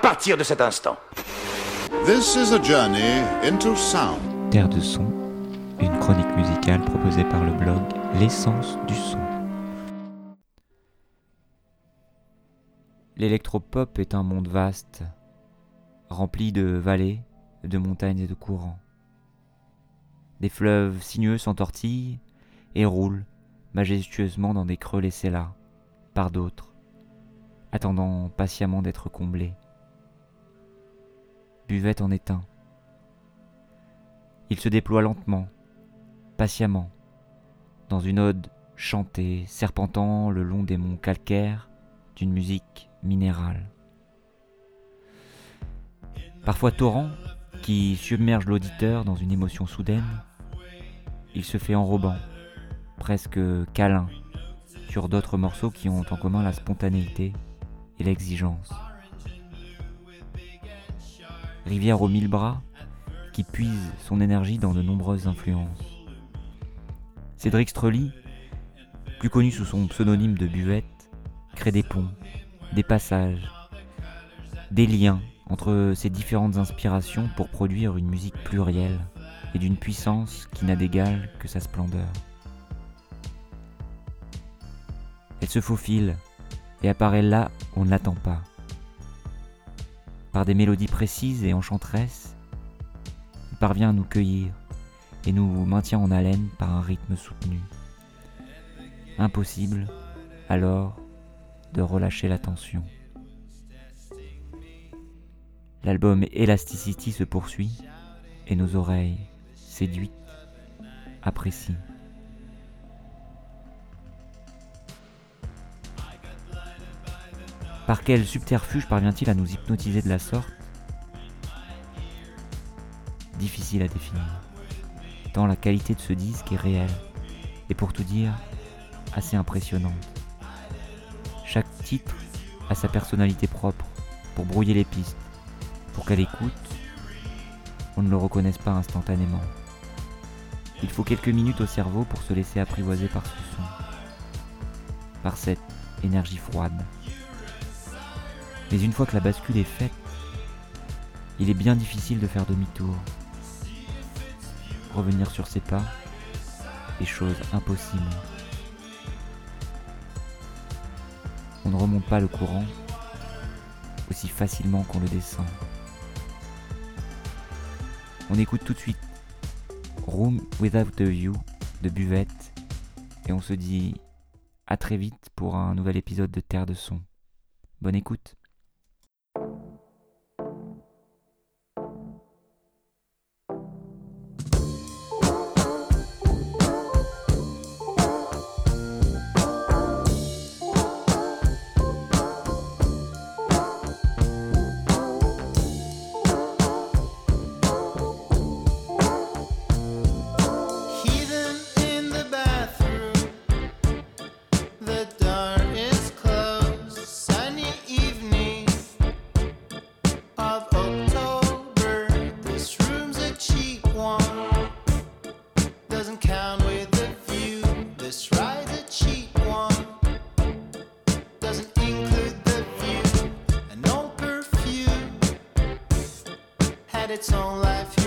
partir de cet instant. This is a journey into sound. Terre de son, une chronique musicale proposée par le blog L'essence du son. L'électropop est un monde vaste, rempli de vallées, de montagnes et de courants. Des fleuves sinueux s'entortillent et roulent majestueusement dans des creux laissés là, par d'autres, attendant patiemment d'être comblés. Buvette en un. Il se déploie lentement, patiemment, dans une ode chantée, serpentant le long des monts calcaires d'une musique minérale. Parfois torrent, qui submerge l'auditeur dans une émotion soudaine, il se fait enrobant, presque câlin, sur d'autres morceaux qui ont en commun la spontanéité et l'exigence. Rivière aux mille bras, qui puise son énergie dans de nombreuses influences. Cédric Strelly, plus connu sous son pseudonyme de Buvette, crée des ponts, des passages, des liens entre ces différentes inspirations pour produire une musique plurielle et d'une puissance qui n'a d'égal que sa splendeur. Elle se faufile et apparaît là où on ne l'attend pas. Par des mélodies précises et enchanteresses, il parvient à nous cueillir et nous maintient en haleine par un rythme soutenu. Impossible, alors, de relâcher l'attention. L'album Elasticity se poursuit et nos oreilles, séduites, apprécient. Par quel subterfuge parvient-il à nous hypnotiser de la sorte Difficile à définir, tant la qualité de ce disque est réelle et pour tout dire, assez impressionnante. Chaque titre a sa personnalité propre pour brouiller les pistes pour qu'elle écoute, on ne le reconnaisse pas instantanément. Il faut quelques minutes au cerveau pour se laisser apprivoiser par ce son, par cette énergie froide. Mais une fois que la bascule est faite, il est bien difficile de faire demi-tour. Revenir sur ses pas est chose impossible. On ne remonte pas le courant aussi facilement qu'on le descend. On écoute tout de suite Room Without a View de Buvette et on se dit à très vite pour un nouvel épisode de Terre de Son. Bonne écoute. Its own life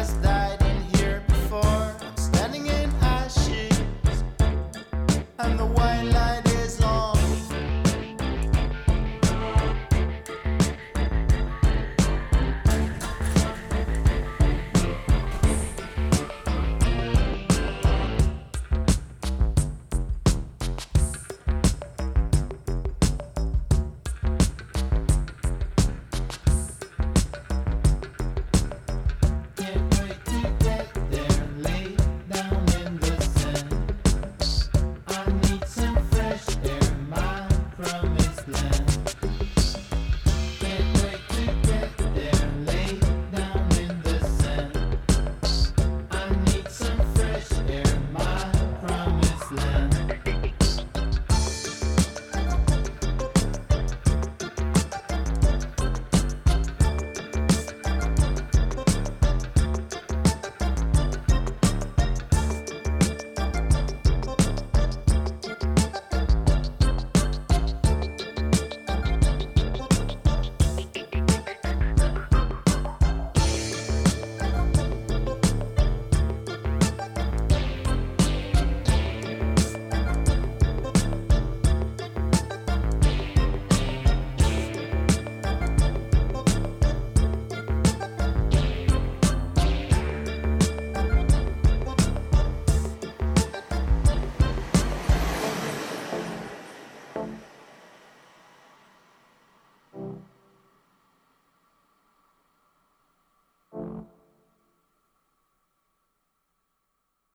just that.